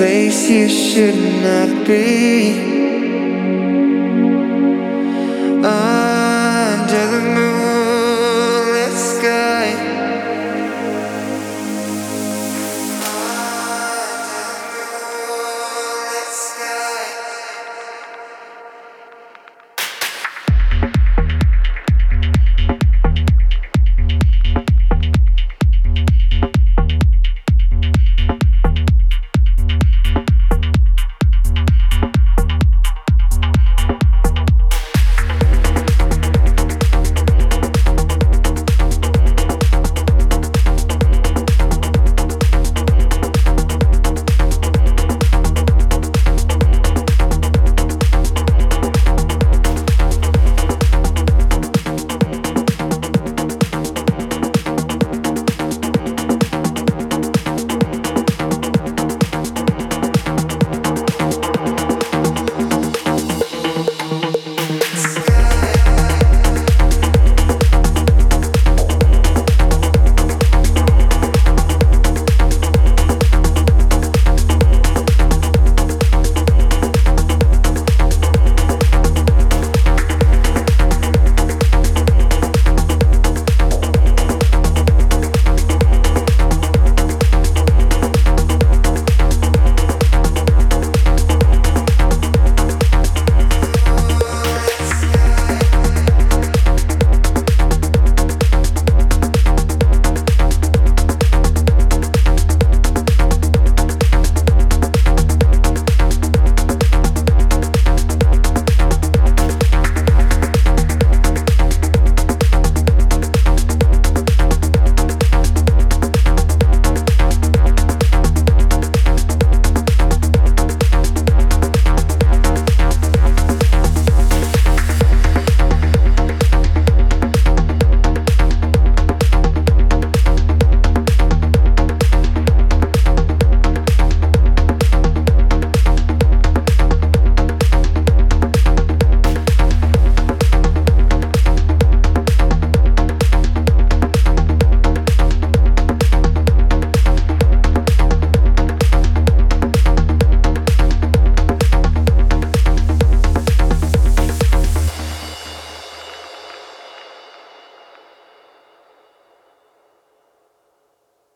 Place you should not be.